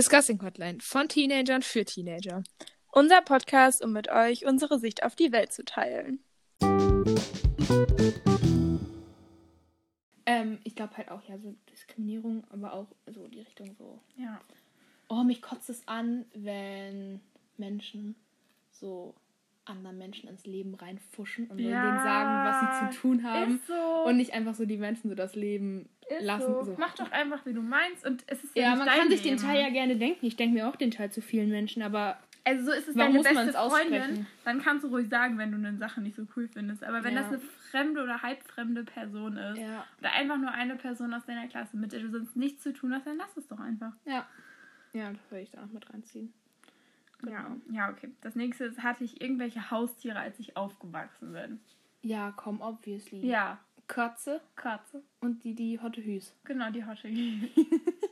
Discussing Hotline von Teenagern für Teenager. Unser Podcast, um mit euch unsere Sicht auf die Welt zu teilen. Ähm, ich glaube halt auch, ja, so Diskriminierung, aber auch so die Richtung so. Ja. Oh, mich kotzt es an, wenn Menschen so anderen Menschen ins Leben reinfuschen und Ja, denen sagen, was sie zu tun haben. Ist so. Und nicht einfach so die Menschen so das Leben ist lassen. so. So. Mach doch einfach, wie du meinst. Und es ist ja, Ja, nicht man dein kann sich den. Teil ja gerne denken. Ich denke mir auch den Teil zu vielen Menschen, aber Also so ist es Warum deine muss beste Freundin, dann kannst du ruhig sagen, wenn du eine Sache nicht so cool findest. Aber wenn Ja. das eine fremde oder halbfremde Person ist ja. oder einfach nur eine Person aus deiner Klasse, mit der du sonst nichts zu tun hast, dann lass es doch einfach. Ja. Ja, das würde ich da noch mit reinziehen. Ja, ja, okay. Das nächste ist, hatte ich irgendwelche Haustiere, als ich aufgewachsen bin. Ja, komm, obviously. Ja, Katze Katze. und die, die Hotte Hüs. Genau, die Hotte.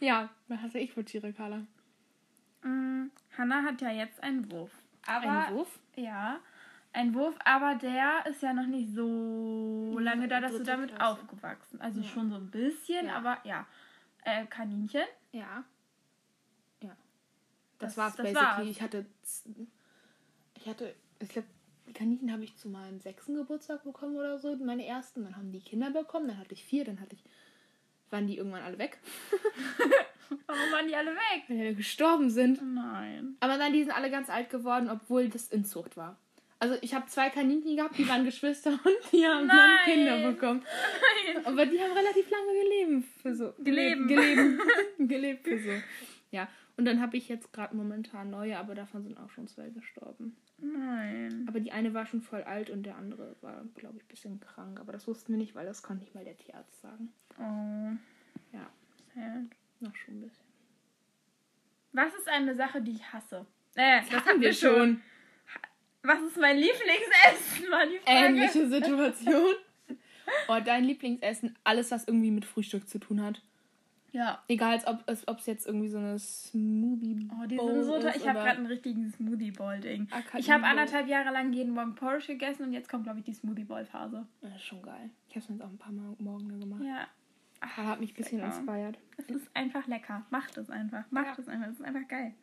Ja, was hatte ich für Tiere, Carla? Mm, Hannah hat ja jetzt einen Wurf. Aber, Ein Wurf? Ja, ein Wurf, aber der ist ja noch nicht so lange da, dass du damit Klasse. aufgewachsen. Also Ja. schon so ein bisschen, Ja. aber ja. Äh, Kaninchen. Ja. Ja. Das- Das, war's das basically. war's. Ich hatte. Ich hatte. Ich glaube, die Kaninchen habe ich zu meinem sechsten Geburtstag bekommen oder so. Meine ersten. Dann haben die Kinder bekommen. Dann hatte ich vier. Dann hatte ich. Waren die irgendwann alle weg, Warum waren die alle weg? weil die alle gestorben sind. Nein. Aber dann, die sind alle ganz alt geworden, obwohl das Inzucht war. Also ich habe zwei Kaninchen gehabt, die waren Geschwister und die haben Nein. dann Kinder bekommen. Aber die haben relativ lange gelebt für so. Geleben. Gelebt, gelebt für so. Ja. Und dann habe ich jetzt gerade momentan neue, aber davon sind auch schon zwei gestorben. Nein. Aber die eine war schon voll alt und der andere war, glaube ich, ein bisschen krank. Aber das wussten wir nicht, weil das konnte nicht mal der Tierarzt sagen. Oh. Ja, Sad. noch schon ein bisschen. Was ist eine Sache, die ich hasse? Äh, das, hatten hatten wir schon. Was ist mein Lieblingsessen? War die Frage. Ähnliche Situation. Oh, dein Lieblingsessen, alles, was irgendwie mit Frühstück zu tun hat. Ja. Egal, ob es ob es jetzt irgendwie so eine Smoothie Oh, die Bowl sind so toll. Ich habe gerade einen richtigen Smoothie Bowl Ding. Akademie Ich habe Bowl. anderthalb Jahre lang jeden Morgen Porridge gegessen und jetzt kommt glaube ich die Smoothie Bowl Phase. Ja, das ist schon geil. Ich habe es jetzt auch ein paar Mal morgen gemacht. Ja. Aber hat mich ein bisschen lecker. inspiriert. Es ist einfach lecker. Macht es einfach. Macht Ja. es einfach. Es ist einfach geil.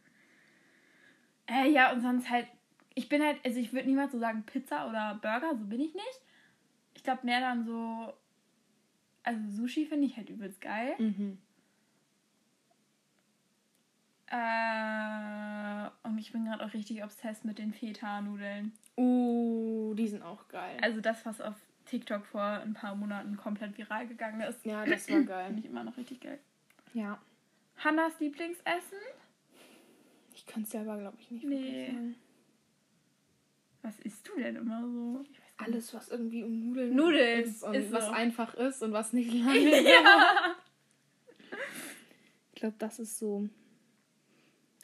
Äh, ja, und sonst halt. Ich bin halt, also ich würde niemals so sagen Pizza oder Burger, so bin ich nicht. Ich glaube mehr dann so. Also Sushi finde ich halt übelst geil. Mhm. Äh, und ich bin gerade auch richtig obsessed mit den Feta-Nudeln. Uh, die sind auch geil. Also das, was auf TikTok vor ein paar Monaten komplett viral gegangen ist. ja, das war Finde geil. ich immer noch richtig geil. Ja. Hannas Lieblingsessen? Ich kann es selber, glaube ich, nicht Nee. sagen. Was isst du denn immer so? Alles, was irgendwie um Nudeln, Nudeln ist und ist was so. einfach ist und was nicht lange Ja. Ich glaube, das ist so.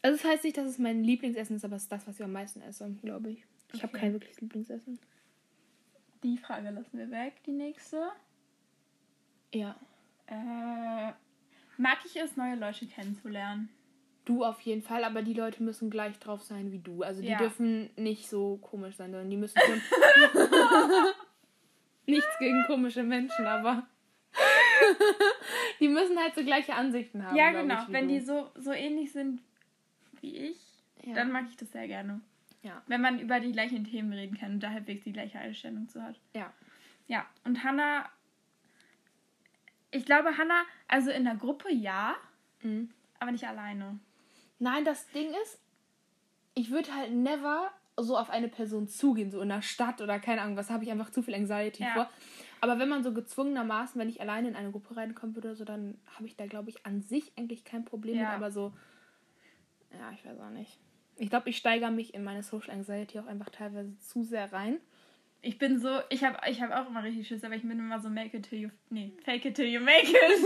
Also, es heißt nicht, dass es mein Lieblingsessen ist, aber es ist das, was ich am meisten esse, glaube ich. Ich habe Okay. kein wirkliches Lieblingsessen. Die Frage lassen wir weg, die nächste. Ja. Äh, mag ich es, neue Leute kennenzulernen? Du auf jeden Fall, aber die Leute müssen gleich drauf sein wie du. Also die Ja. dürfen nicht so komisch sein, sondern die müssen schon. Nichts gegen komische Menschen, aber. die müssen halt so gleiche Ansichten haben. ja, genau. ich, Wenn du. die so, so ähnlich sind wie ich, Ja. dann mag ich das sehr gerne. Ja. Wenn man über die gleichen Themen reden kann und da halbwegs die gleiche Einstellung zu hat. Ja. Ja, und Hannah, ich glaube, Hannah, also in der Gruppe ja, Mhm. aber nicht alleine. Nein, das Ding ist, ich würde halt never so auf eine Person zugehen, so in der Stadt oder keine Ahnung, was habe ich einfach zu viel Anxiety Ja. vor. Aber wenn man so gezwungenermaßen, wenn ich alleine in eine Gruppe reinkommen würde, so, dann habe ich da, glaube ich, an sich eigentlich kein Problem Ja. mit, aber so, ja, ich weiß auch nicht. Ich glaube, ich steigere mich in meine Social Anxiety auch einfach teilweise zu sehr rein. Ich bin so, ich habe ich hab auch immer richtig Schiss, aber ich bin immer so make it till you, nee, fake it till you make it.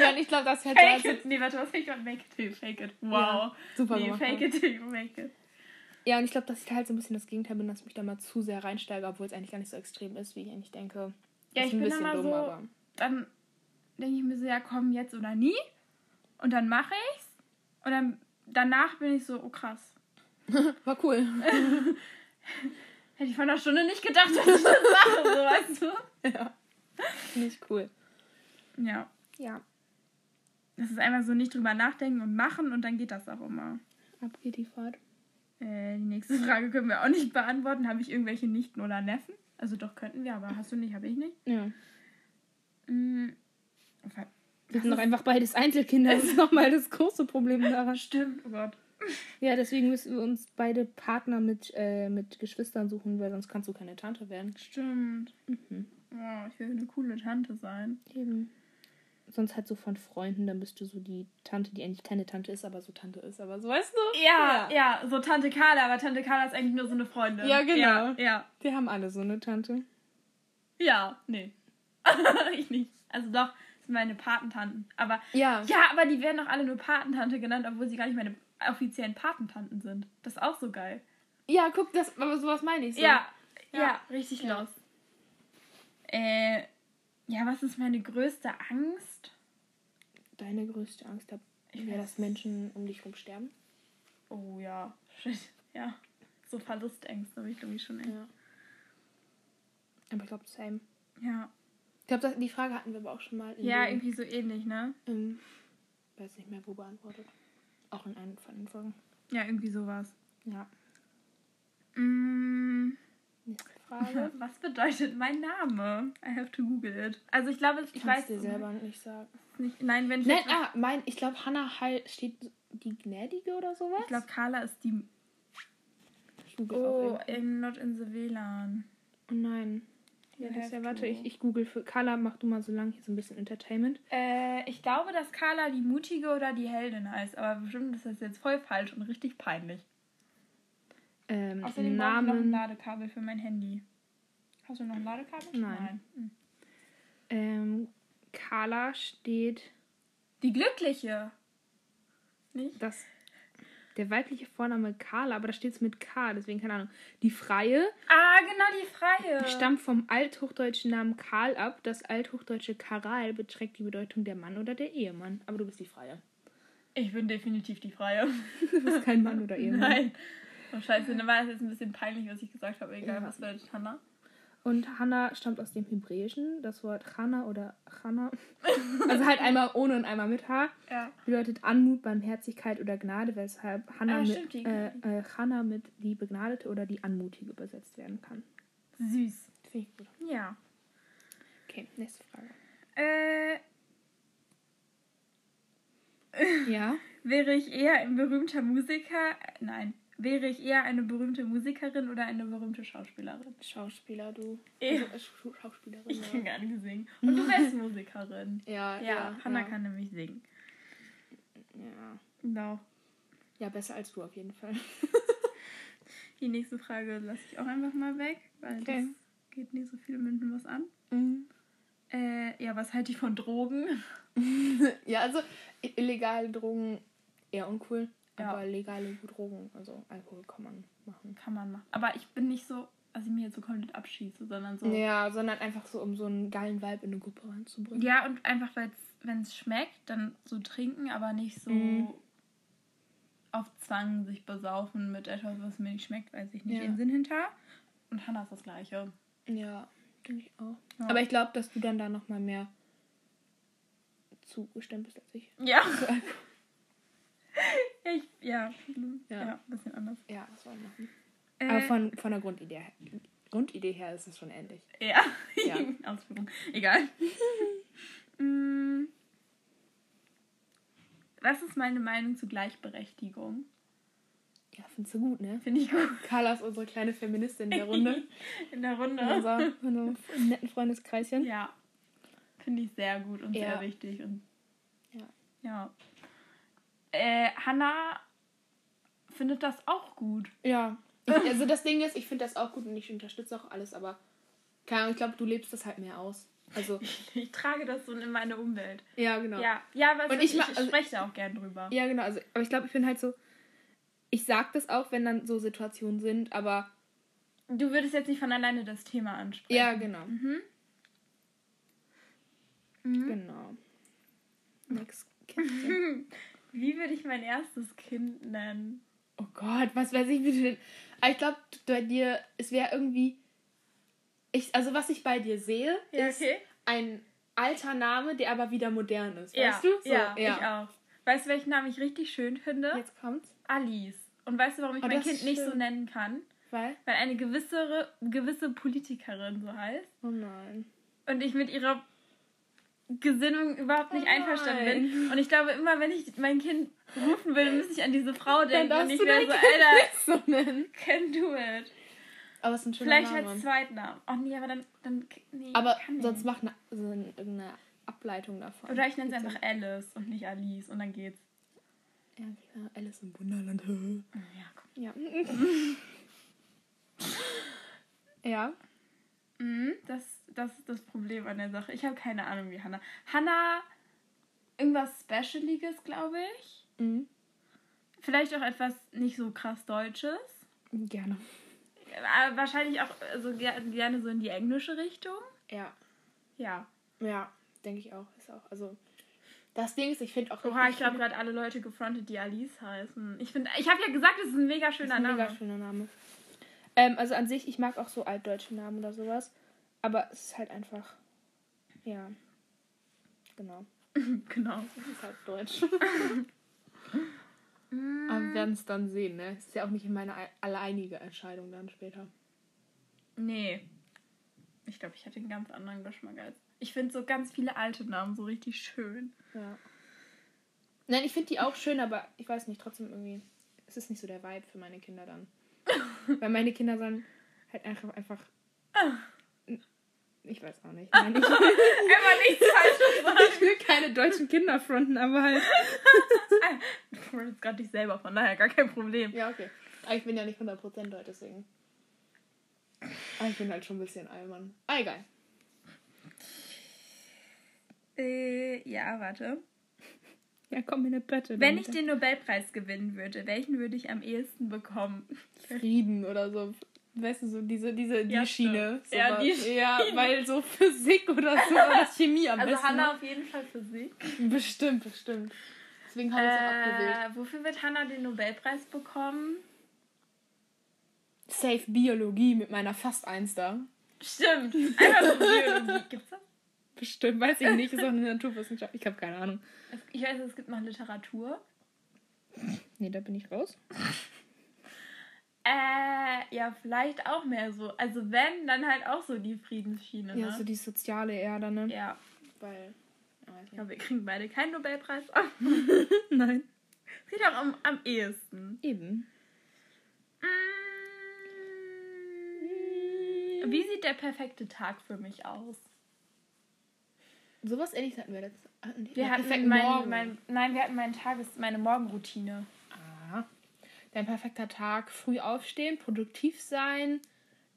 Ja, und ich glaube, das hätte fake also, it, nee, warte, was fake it, make it till you fake it. Wow. Ja, super nee, gemacht. fake it till you make it. Ja, und ich glaube, dass ich halt so ein bisschen das Gegenteil bin, dass ich mich da mal zu sehr reinsteige, obwohl es eigentlich gar nicht so extrem ist, wie ich eigentlich denke. Ja, ich ein bin bisschen immer dumm, so, aber- dann denke ich mir so, ja komm, jetzt oder nie. Und dann mache ich's. Und dann danach bin ich so, oh krass. War cool. Hätte ich vor einer Stunde nicht gedacht, dass ich das mache, so weißt du. ja. Finde ich cool. Ja. Ja. Das ist einfach so nicht drüber nachdenken und machen und dann geht das auch immer. Ab geht die Fahrt. Äh, die nächste Frage können wir auch nicht beantworten. Habe ich irgendwelche Nichten oder Neffen? Also doch könnten wir, aber hast du nicht, habe ich nicht. Ja. Mhm. Wir sind doch einfach beides Einzelkinder. Das ist nochmal das große Problem daran. Stimmt, oh Gott. Ja, deswegen müssen wir uns beide Partner mit, äh, mit Geschwistern suchen, weil sonst kannst du keine Tante werden. Stimmt. Mhm. Oh, ich will eine coole Tante sein. Eben. Sonst halt so von Freunden, dann bist du so die Tante, die eigentlich keine Tante ist, aber so Tante ist. Aber so weißt du? Ja, ja, so Tante Carla, aber Tante Carla ist eigentlich nur so eine Freundin. Ja, genau. Ja, ja. Wir haben alle so eine Tante. Ja, nee. ich nicht. Also doch, meine Patentanten. Aber Ja. ja, aber die werden doch alle nur Patentante genannt, obwohl sie gar nicht meine offiziellen Patentanten sind. Das ist auch so geil. Ja, guck, das, aber sowas meine ich so. Ja, ja, Ja. richtig Ja. los. Äh, ja, was ist meine größte Angst? Deine größte Angst Ich wäre, weiß. dass Menschen um dich rum sterben. Oh ja, shit. Ja, so Verlustängste habe ich glaube ich schon. echt. Ja. Aber ich glaube, same. Ja, Ich glaube, die Frage hatten wir aber auch schon mal in ja den- irgendwie so ähnlich, ne? im, weiß nicht mehr wo beantwortet. Auch in einem von den Folgen. Ja, irgendwie sowas. Ja. Mm, Nächste Frage. was bedeutet mein Name? I have to google it. Also ich glaube, ich Ich weiß dir selber nicht sagen. nicht. Nein, wenn ich Nein, ah, mein, ich glaube, Hannah Hall steht die Gnädige oder sowas. ich glaube, Carla ist die. Oh, in, not in the WLAN. Oh nein. Ja, das ja, warte, ich, ich google für. Carla, mach du mal so lang hier so ein bisschen Entertainment. Äh, ich glaube, dass Carla die Mutige oder die Heldin heißt, aber bestimmt ist das jetzt voll falsch und richtig peinlich. Ähm, Außerdem brauche ich noch ein Namen. Ladekabel für mein Handy. Hast du noch ein Ladekabel? Nein. Hm. Ähm, Carla steht Die Glückliche. Nicht? das. Der weibliche Vorname Carla, aber da steht es mit K, deswegen keine Ahnung. Die Freie Ah, genau, die Freie. stammt vom althochdeutschen Namen Karl ab. Das althochdeutsche Karal beträgt die Bedeutung der Mann oder der Ehemann. Aber du bist die Freie. Ich bin definitiv die Freie. Du bist kein Mann oder Ehemann. Nein. Oh, scheiße, dann war das jetzt ein bisschen peinlich, was ich gesagt habe. Egal, Ja. was bedeutet Hannah? Und Hannah stammt aus dem Hebräischen. Das Wort Chana oder Chana, also halt einmal ohne und einmal mit H, Ja. bedeutet Anmut, Barmherzigkeit oder Gnade, weshalb Hannah, Ah, mit, äh, äh, Hannah mit die Begnadete oder die Anmutige übersetzt werden kann. Süß. Finde ich gut. Ja. Okay, nächste Frage. Äh, Ja. wäre ich eher ein berühmter Musiker? Nein. Wäre ich eher eine berühmte Musikerin oder eine berühmte Schauspielerin? Schauspieler, du. Eh. Also, Sch- Schauspielerin. Ich kann Ja, gar nicht singen. Und du wärst Musikerin. ja. Ja, ja, Hannah ja. kann nämlich singen. Ja. Genau. ja, besser als du auf jeden Fall. Die nächste Frage lasse ich auch einfach mal weg, weil Okay. das geht nicht so viele Menschen was an. Mhm. Äh, ja, was halte ich von Drogen? Ja, also illegale Drogen eher uncool. Ja. Aber legale Drogen, also Alkohol kann man machen. Kann man machen. Aber ich bin nicht so, dass ich mir jetzt so komplett abschieße, sondern so. Ja, sondern einfach so, um so einen geilen Vibe in eine Gruppe reinzubringen. Ja, und einfach, wenn es schmeckt, dann so trinken, aber nicht so Mhm. auf Zwang sich besaufen mit etwas, was mir nicht schmeckt, weiß ich nicht. Ja. Den Sinn hinter. Und Hannah ist das Gleiche. Ja, denke ich auch. Ja. Aber ich glaube, dass du dann da nochmal mehr zugestimmt bist als ich. Ja. Ich, ja. Ja. ja. ein bisschen anders. Ja, das wollen wir machen. Äh, Aber von, von der Grundidee her, Grundidee her ist es schon ähnlich. Ja. Ja. Ausführung. Egal. Mm. Was ist meine Meinung zu Gleichberechtigung? Ja, findest du gut, ne? Finde ich gut. Carla ist unsere kleine Feministin der Runde. In der Runde. In unser- in unserem netten Freundeskreischen. Ja. Finde ich sehr gut und Ja. sehr wichtig. Und Ja. ja. Äh, Hannah findet das auch gut. Ja. Ich, also das Ding ist, ich finde das auch gut und ich unterstütze auch alles, aber keine Ahnung, ich glaube, du lebst das halt mehr aus. Also, Ich trage das so in meine Umwelt. ja, genau. Ja, ja, weil Und ich, ich ich, also- spreche da auch gern drüber. Ja, genau. Also, aber ich glaube, ich bin halt so, ich sag das auch, wenn dann so Situationen sind, aber Du würdest jetzt nicht von alleine das Thema ansprechen. ja, genau. Mhm. Mhm. Genau. Next Kästchen. Wie würde ich mein erstes Kind nennen? Oh Gott, was weiß ich, wie du denn. Ich glaube, bei dir, es wäre irgendwie. Ich, also, was ich bei dir sehe, Ja, ist okay. ein alter Name, der aber wieder modern ist. Ja, Weißt du? So, ja, ich auch. Weißt du, welchen Namen ich richtig schön finde? Jetzt kommt's. Alice. Und weißt du, warum ich Oh, mein Kind ist nicht so schön. nennen kann? Weil? Weil eine gewisse, gewisse Politikerin so heißt. Oh nein. Und ich mit ihrer Gesinnung überhaupt nicht Oh einverstanden bin. Und ich glaube, immer wenn ich mein Kind rufen will, müsste ich an diese Frau Dann denken. Und darfst ich wäre so, Alter, so can do it. Aber es ist ein schöner Vielleicht Name. als Zweitnamen. Oh nee, aber dann. dann nee, aber sonst mach eine, so eine, irgendeine Ableitung davon. Oder ich nenne es einfach Alice und nicht Alice und dann geht's. Ja, ja, Alice im Wunderland. Ja, komm. Ja. ja. Mhm, das, das ist das Problem an der Sache. Ich habe keine Ahnung, wie Hannah. Hannah, irgendwas Specialiges, glaube ich. Mhm. Vielleicht auch etwas nicht so krass Deutsches. Gerne. Aber wahrscheinlich auch so ger- gerne so in die englische Richtung. Ja. Ja. Ja, denke ich auch. Ist auch. Also, das Ding ist, ich finde auch. Oha, ich habe gerade alle Leute gefrontet, die Alice heißen. Ich finde, ich habe ja gesagt, es ist ein mega Das ist schöner ein Name. mega schöner Name. Ähm, also an sich, ich mag auch so altdeutsche Namen oder sowas. Aber es ist halt einfach. Ja. Genau. genau. Es ist halt deutsch. aber wir werden es dann sehen, ne? Es ist ja auch nicht meine al- alleinige Entscheidung dann später. Nee. Ich glaube, ich hatte einen ganz anderen Geschmack als. Ich finde so ganz viele alte Namen so richtig schön. Ja. Nein, ich finde die auch schön, aber ich weiß nicht, trotzdem irgendwie. Es ist nicht so der Vibe für meine Kinder dann. Weil meine Kinder dann halt einfach. einfach ich weiß auch nicht. Nein, ich, Immer nichts Falsches sagen. ich will keine deutschen Kinder fronten, aber halt. Du frontest gerade dich selber, von daher gar kein Problem. Ja, okay. Aber ich bin ja nicht 100% deutsch, deswegen. Aber ich bin halt schon ein bisschen Allmann. Ah, egal. Äh, ja, warte. Ja, komm in eine Pötte. Wenn ich den Nobelpreis gewinnen würde, welchen würde ich am ehesten bekommen? Frieden oder so. Weißt du, so diese, diese, die Ja, Schiene. stimmt. Ja, die Schiene. Ja, weil so Physik oder so oder Chemie am Also besten. Hannah auf jeden Fall Physik. Bestimmt, bestimmt. Deswegen habe ich es auch abgewählt. Äh, wofür wird Hannah den Nobelpreis bekommen? Safe Biologie mit meiner fast Eins da. Stimmt. Einfach so Biologie. Gibt's das? Bestimmt, weiß ich nicht, ist auch eine Naturwissenschaft. Ich habe keine Ahnung. Es- Ich weiß, es gibt noch Literatur. Nee, da bin ich raus. Äh, ja, vielleicht auch mehr so. Also wenn, dann halt auch so die Friedensschiene, Ja, ne? so die soziale Erde, ne? ja. Weil. Ich glaube, wir kriegen beide keinen Nobelpreis. Nein. Sieht auch am, am ehesten. Eben. Mm. Wie sieht der perfekte Tag für mich aus? Sowas ähnliches hatten wir letztes hatten Wir hatten perfekten mein, Morgen. mein, nein, wir hatten meinen Tages, meine Morgenroutine. Ah. Dein perfekter Tag. Früh aufstehen, produktiv sein,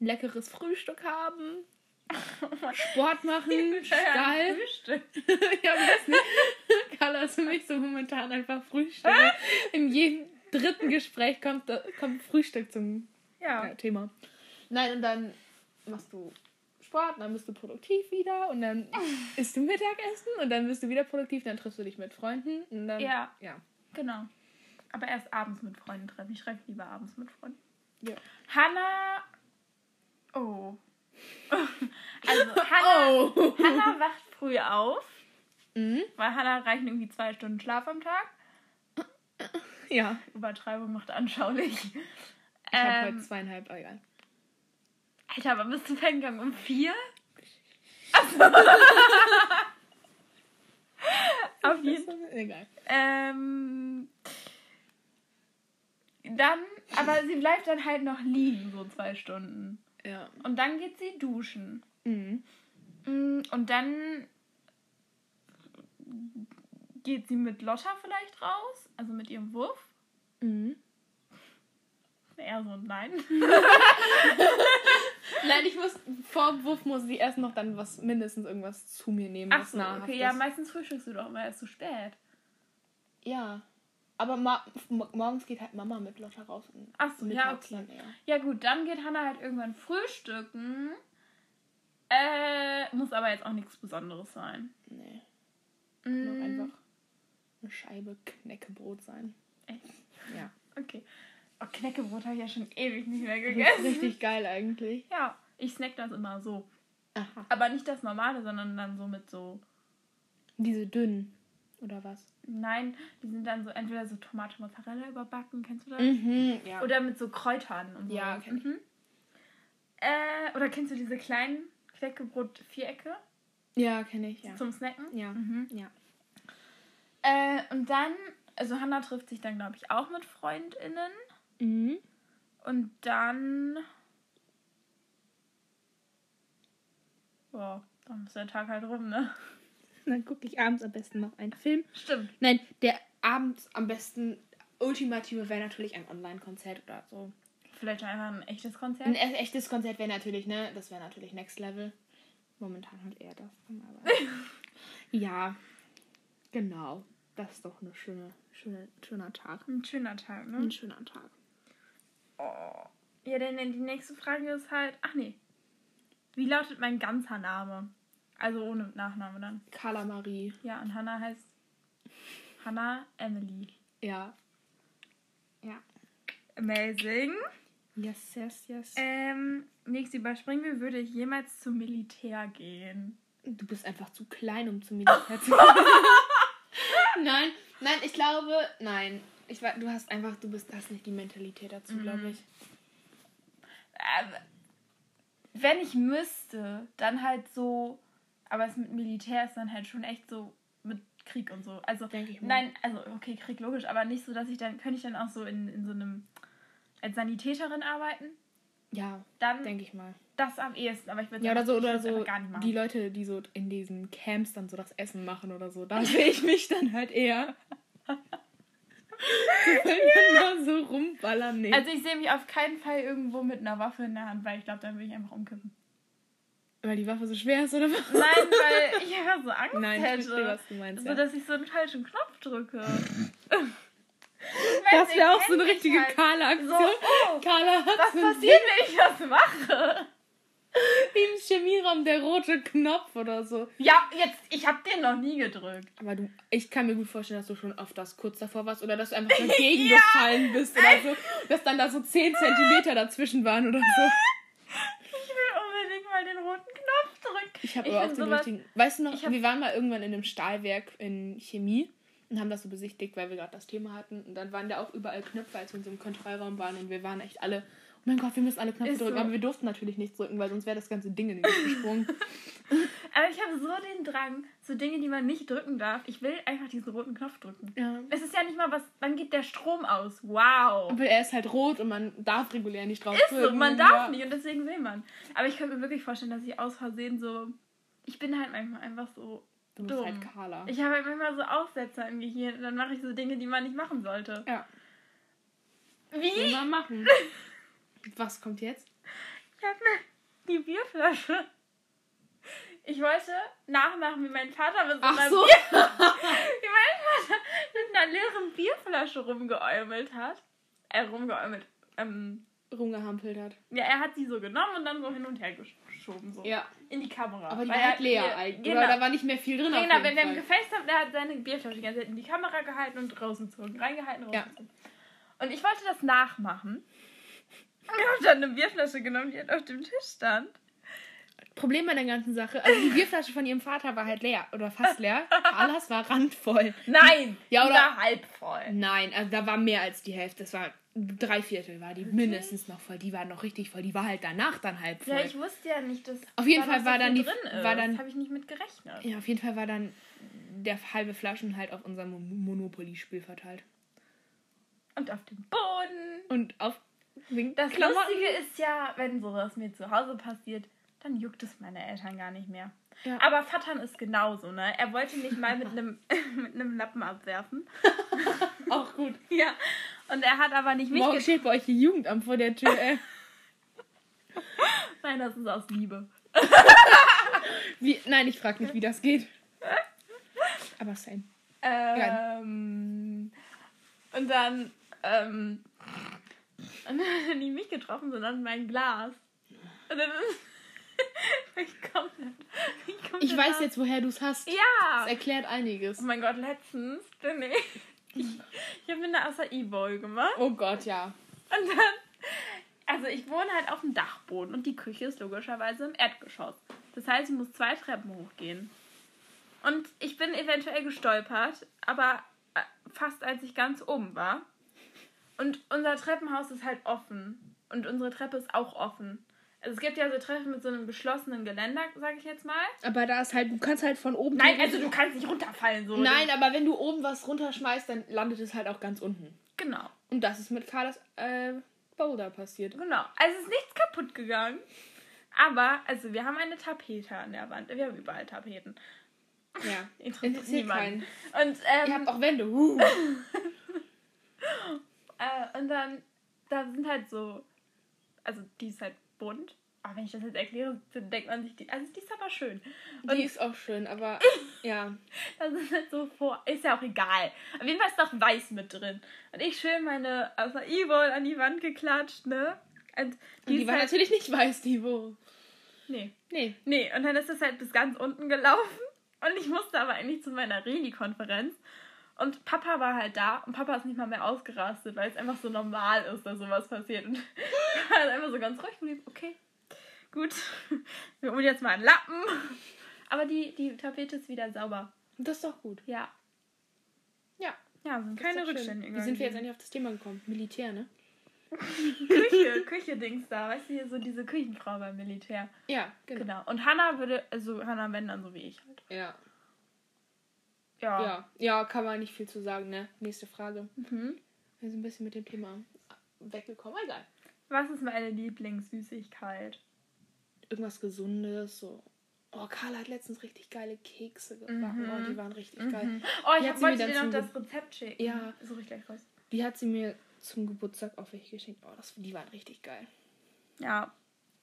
ein leckeres Frühstück haben, Sport machen, Stall. Frühstück. ja, weiß nicht. Carla ist für mich so momentan einfach Frühstück. In jedem dritten Gespräch kommt, kommt Frühstück zum ja, Thema. Nein, und dann machst du Sport, und dann bist du produktiv wieder und dann isst du Mittagessen und dann bist du wieder produktiv, dann triffst du dich mit Freunden und dann. Ja. Ja. Genau. Aber erst abends mit Freunden treffen. Ich treffe lieber abends mit Freunden. ja. Hannah. Oh. Also, Hannah, Oh! Hannah wacht früh auf, Mhm. weil Hannah reichen irgendwie zwei Stunden Schlaf am Tag. Ja. Übertreibung macht anschaulich. Ich habe Ähm, heute zweieinhalb, egal. Alter, wann bist du pennen gegangen? Um vier? Auf jeden Fall. Egal. Ähm, dann, aber sie bleibt dann halt noch liegen, so zwei Stunden. Ja. Und dann geht sie duschen. Mhm. Mm, Und dann geht sie mit Lotta vielleicht raus, also mit ihrem Wurf. Mhm. Eher so ein Nein. Nein, ich muss, vor Wurf muss ich erst noch dann was, mindestens irgendwas zu mir nehmen, Ach so, okay, ja, ist. meistens frühstückst du doch immer erst zu spät. Ja. Aber ma morgens geht halt Mama mit Lotta raus. Und Ach so, ja, okay. Ja gut, dann geht Hannah halt irgendwann frühstücken. Äh, muss aber jetzt auch nichts Besonderes sein. Nee. Kann Mm, auch einfach eine Scheibe Knäckebrot sein. Echt? Ja. Okay. Oh, Knäckebrot habe ich ja schon ewig nicht mehr Das ist gegessen. richtig geil eigentlich. Ja, ich snack das immer so. Aha. Aber nicht das normale, sondern dann so mit so. Diese dünnen. Oder was? Nein, die sind dann so entweder so Tomate Mozzarella überbacken, kennst du das? Mhm, ja. Oder mit so Kräutern und so. Ja, kenn ich. mhm. äh, Oder kennst du diese kleinen Knäckebrot-Vierecke ja, kenne ich, ja. zum Snacken? Ja. Mhm. Ja. Äh, und dann, also Hannah trifft sich dann, glaube ich, auch mit FreundInnen. Mhm. Und dann. Boah, dann ist der Tag halt rum, ne? Dann gucke ich abends am besten noch einen Film. Stimmt. Nein, der abends am besten ultimative wäre natürlich ein Online-Konzert oder so. Vielleicht einfach ein echtes Konzert. Ein e- echtes Konzert wäre natürlich, ne? Das wäre natürlich Next Level. Momentan halt eher das. Aber ja, genau. Das ist doch eine schöne, schöne, schöner Tag. Ein schöner Tag, ne? Ein schöner Tag. Oh. Ja, denn die nächste Frage ist halt. Ach nee. Wie lautet mein ganzer Name? Also ohne Nachname dann. Carla Marie. Ja, und Hannah heißt Hannah Emily. Ja. Ja. Amazing. Yes, yes, yes. Ähm, nächste überspringen wir, würde ich jemals zum Militär gehen. Du bist einfach zu klein, um zum Militär zu gehen. nein, nein, ich glaube, nein. Ich, wei- du hast einfach, du bist, hast nicht die Mentalität dazu, Mhm. glaube ich. Ähm, wenn ich müsste, dann halt so. Aber es mit Militär ist dann halt schon echt so mit Krieg und so. Also, Denke ich mal. nein, also, okay, Krieg logisch, aber nicht so, dass ich dann. Könnte ich dann auch so in, in so einem. als Sanitäterin arbeiten? Ja, Dann denke ich mal. das am ehesten, aber ich würde Ja, oder so, oder so gar nicht machen. die Leute, die so in diesen Camps dann so das Essen machen oder so. Da sehe ich mich dann halt eher. Da so rumballern, nee. Also ich sehe mich auf keinen Fall irgendwo mit einer Waffe in der Hand, weil ich glaube, dann würde ich einfach umkippen. Weil die Waffe so schwer ist, oder was? Nein, weil ich einfach so Angst Nein, ich hätte. verstehe, was du meinst. so, Ja. dass ich so einen falschen Knopf drücke. Das wäre auch so eine richtige halt. Carla-Aktion. So, oh, Carla hat was passiert, wenn ich das mache? Wie im Chemieraum der rote Knopf oder so. Ja, jetzt, ich habe den noch nie gedrückt. Aber du, ich kann mir gut vorstellen, dass du schon öfters kurz davor warst oder dass du einfach dagegen gefallen bist oder so. Dass dann da so 10 Zentimeter dazwischen waren oder so. Ich will unbedingt mal den roten Knopf drücken. Ich habe aber auch den sowas- richtigen. Weißt du noch, hab- wir waren mal irgendwann in einem Stahlwerk in Chemie und haben das so besichtigt, weil wir gerade das Thema hatten. Und dann waren da auch überall Knöpfe, als wir in so einem Kontrollraum waren. Und wir waren echt alle, mein Gott, wir müssen alle Knöpfe Ist drücken. so. Aber wir durften natürlich nicht drücken, weil sonst wäre das ganze Ding in den Luft gesprungen. Aber ich habe so den Drang zu Dingen, die man nicht drücken darf. Ich will einfach diesen roten Knopf drücken. ja. Es ist ja nicht mal was, dann geht der Strom aus. Wow. Aber er ist halt rot und man darf regulär nicht drauf Ist so, drücken. man darf Ja. nicht und deswegen will man. Aber ich könnte mir wirklich vorstellen, dass ich aus Versehen so. Ich bin halt manchmal einfach so. Du bist dumm. halt Carla. Ich habe halt manchmal so Aussetzer im Gehirn und dann mache ich so Dinge, die man nicht machen sollte. ja, will Wie? man machen. Was kommt jetzt? Ich habe die Bierflasche. Ich wollte nachmachen, wie mein Vater mit so einer, so. Bier wie mein Vater mit einer leeren Bierflasche rumgeäumelt hat. Äh, rumgeäumelt. Ähm, Rumgehampelt hat. ja, er hat sie so genommen und dann so hin und her geschoben. So. Ja. In die Kamera. Aber die war er halt hat leer eigentlich. Genau. Oder da war nicht mehr viel drin. genau, wenn wir im Gefäß haben, der hat seine Bierflasche die ganze Zeit in die Kamera gehalten und rausgezogen. Reingehalten, Ja. rausgezogen. Und ich wollte das nachmachen. Und ich habe dann eine Bierflasche genommen, die halt auf dem Tisch stand. Problem bei der ganzen Sache, also die Bierflasche von ihrem Vater war halt leer oder fast leer. Carlas war randvoll. Nein! Ja, die oder- war halb voll. Nein, also da war mehr als die Hälfte. Das war drei Viertel war die mindestens noch voll. Die war noch richtig voll. Die war halt danach dann halb voll. Ja, ich wusste ja nicht, dass. Auf jeden Fall war dann die- war dann- Das habe ich nicht mit gerechnet. ja, auf jeden Fall war dann der halbe Flaschen halt auf unserem Mon- Monopoly-Spiel verteilt. Und auf dem Boden. Und auf wegen Das Klamotten. Lustige ist ja, wenn sowas mir zu Hause passiert, dann juckt es meine Eltern gar nicht mehr. Ja. Aber Vattern ist genauso, ne? Er wollte nicht mal mit einem mit einem Lappen abwerfen. Auch gut. Ja. Und er hat aber nicht mich Morgen ge- steht bei euch die Jugendamt vor der Tür, ey. Nein, das ist aus Liebe. Wie, nein, ich frag nicht, wie das geht. Aber same. Ähm, und dann, ähm, und dann hat er nicht mich getroffen, sondern mein Glas. Und dann ist ich komme ich komm Ich weiß jetzt, woher du es hast. Das Ja! erklärt einiges. Oh mein Gott, letztens bin ich. Ich, ich habe mir eine Acai Bowl gemacht. Oh Gott, ja. Und dann. Also, ich wohne halt auf dem Dachboden und die Küche ist logischerweise im Erdgeschoss. Das heißt, ich muss zwei Treppen hochgehen. Und ich bin eventuell gestolpert, aber äh, fast als ich ganz oben war. Und unser Treppenhaus ist halt offen. Und unsere Treppe ist auch offen. Also es gibt ja so Treppen mit so einem geschlossenen Geländer, sag ich jetzt mal. Aber da ist halt, du kannst halt von oben. Nein, also du kannst nicht runterfallen so. Nein, aber wenn du oben was runterschmeißt, dann landet es halt auch ganz unten. Genau, Und das ist mit Carlas äh, Boulder passiert. genau. Also es ist nichts kaputt gegangen. Aber, also wir haben eine Tapete an der Wand. Wir haben überall Tapeten. Ja. Interessiert niemanden. keinen. Und, ähm, Ihr habt auch Wände. Uh. Äh, und dann, da sind halt so, also die ist halt bunt. Aber wenn ich das jetzt erkläre, dann denkt man sich, die, also die ist aber schön. Und Die ist auch schön, aber ja. da sind halt so vor, ist ja auch egal. Auf jeden Fall ist noch weiß mit drin. Und ich schön meine Acai-Bowl an die Wand geklatscht, ne? Und Und die, ist war halt, natürlich nicht weiß, die wo. Nee. Nee. Nee, und dann ist das halt bis ganz unten gelaufen. Und ich musste aber eigentlich zu meiner Reni-Konferenz. Und Papa war halt da und Papa ist nicht mal mehr ausgerastet, weil es einfach so normal ist, dass sowas passiert. Und er halt einfach so ganz ruhig geblieben. Okay, gut. Wir holen jetzt mal einen Lappen. Aber die, die Tapete ist wieder sauber. Das ist doch gut. Ja. Ja. Ja, keine ist. Rückstände. Wie sind wir jetzt eigentlich auf das Thema gekommen? Militär, ne? Küche, Küche-Dings da. Weißt du, hier so diese Küchenfrau beim Militär. Ja, genau. Genau. Und Hannah würde, also Hannah wenn dann so wie ich halt. Ja. Ja. Ja. Ja, kann man nicht viel zu sagen, ne? Nächste Frage. Mhm. Wir sind ein bisschen mit dem Thema weggekommen. Egal. Was ist meine Lieblingssüßigkeit? Irgendwas Gesundes, so. Oh, Carla hat letztens richtig geile Kekse gebacken. Mhm. Oh, die waren richtig geil. Oh, ich hab, wollte dir noch das Rezept schicken. Ja. Suche ich gleich raus. Die hat sie mir zum Geburtstag auch welche geschenkt. Oh, das, die waren richtig geil. Ja.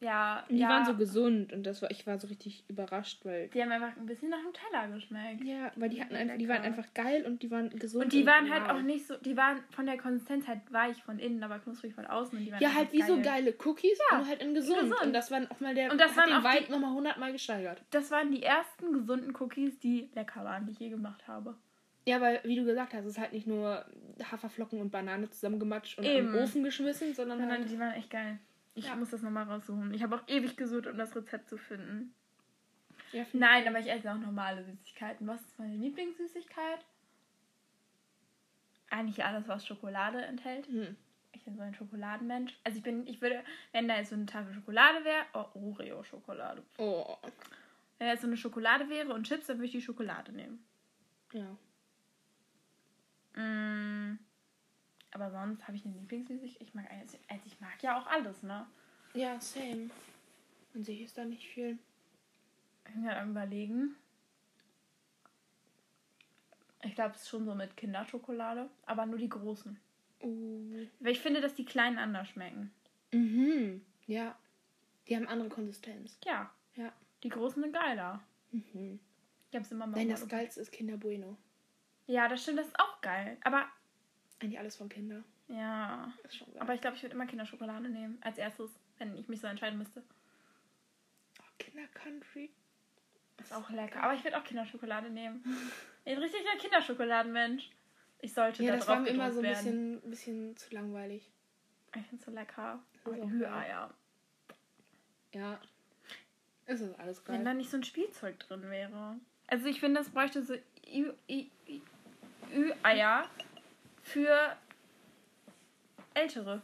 Ja. Und die ja. waren so gesund und das war, ich war so richtig überrascht, weil. Die haben einfach ein bisschen nach dem Teller geschmeckt. Ja, weil die hatten einfach, die waren einfach geil und die waren gesund. Und die waren halt auch nicht so, die waren von der Konsistenz halt weich von innen, aber knusprig von außen. Und die waren Ja, halt wie so geil. geile Cookies, Ja, nur halt in gesund. gesund. Und das waren auch mal der Und das hat waren den Vibe nochmal hundertmal gesteigert. Das waren die ersten gesunden Cookies, die lecker waren, die ich je gemacht habe. Ja, weil, wie du gesagt hast, es ist halt nicht nur Haferflocken und Banane zusammengematscht und Eben. in den Ofen geschmissen, sondern Sondern halt, die waren echt geil. Ich Ja. muss das nochmal raussuchen. Ich habe auch ewig gesucht, um das Rezept zu finden. ja, Nein, aber ich esse auch normale Süßigkeiten. Was ist meine Lieblingssüßigkeit? Eigentlich alles, was Schokolade enthält. Hm. Ich bin so ein Schokoladenmensch. Also ich bin, ich würde, wenn da jetzt so eine Tafel Schokolade wäre, oh, Oreo-Schokolade. Oh, Wenn da jetzt so eine Schokolade wäre und Chips, dann würde ich die Schokolade nehmen. ja. Mm, aber sonst habe ich eine Lieblingssüßigkeit. Ich mag, also also ich mag ja auch alles, ne? Ja, same. An sich ist da nicht viel. Ich bin gerade am überlegen. Ich glaube, es ist schon so mit Kinderschokolade, aber nur die großen. Uh. Weil ich finde, dass die kleinen anders schmecken. Mhm. Ja. Die haben andere Konsistenz. Ja, Ja. die großen sind geiler. Mhm. Ich habe es immer mal Nein, das. Geilste ist Kinder Bueno. Ja, das stimmt, das ist auch geil. Aber Eigentlich alles von Kinder. ja, aber ich glaube, ich würde immer Kinderschokolade nehmen als erstes, wenn ich mich so entscheiden müsste. oh, Kinder Country. Ist auch lecker. Aber ich würde auch Kinderschokolade nehmen. Ein richtiger Kinderschokoladenmensch. Ich sollte Ja, da das drauf war mir immer so ein werden. bisschen, bisschen zu langweilig. Ich finde es so lecker. Oh, geil. Hühreier. Ja. Es ist alles Wenn geil. da nicht so ein Spielzeug drin wäre. Also ich finde, es bräuchte so Ü-Eier für Ältere.